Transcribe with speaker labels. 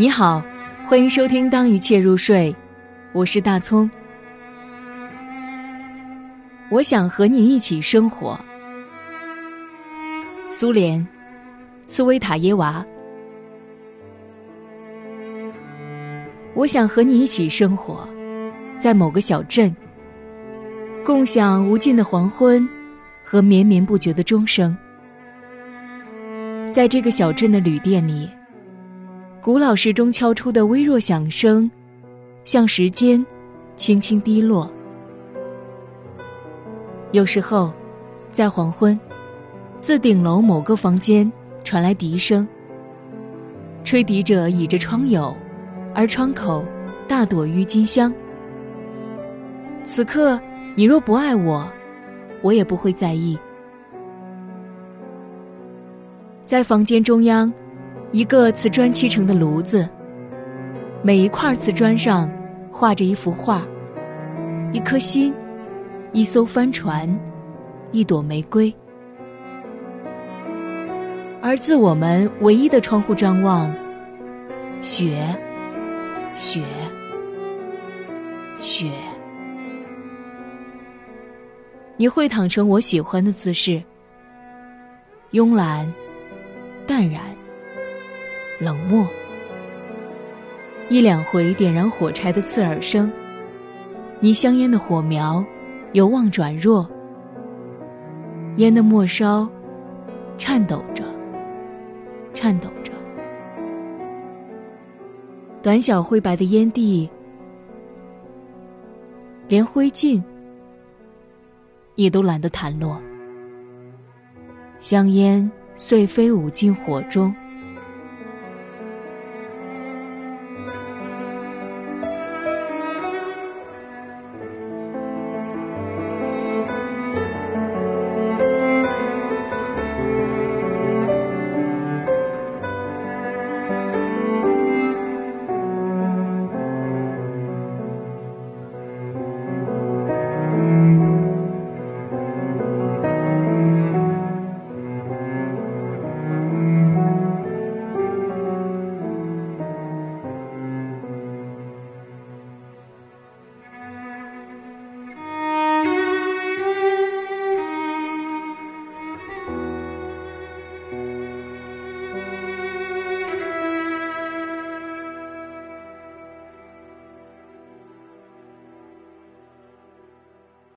Speaker 1: 你好，欢迎收听《当一切入睡》，我是大葱。我想和你一起生活。苏联，茨维塔耶娃。我想和你一起生活，在某个小镇，共享无尽的黄昏和绵绵不绝的钟声。在这个小镇的旅店里。古老时钟敲出的微弱响声，像时间轻轻滴落。有时候，在黄昏，自顶楼某个房间传来笛声，吹笛者倚着窗牖，而窗口大朵郁金香。此刻，你若不爱我，我也不会在意。在房间中央。一个瓷砖砌成的炉子，每一块瓷砖上画着一幅画，一颗心，一艘帆船，一朵玫瑰。而自我们唯一的窗户张望，雪，雪，雪。你会躺成我喜欢的姿势，慵懒，淡然。冷漠，一两回点燃火柴的刺耳声，你香烟的火苗由旺转弱，烟的末梢颤抖着，颤抖着，短小灰白的烟蒂，连灰烬也都懒得弹落，香烟碎飞舞进火中。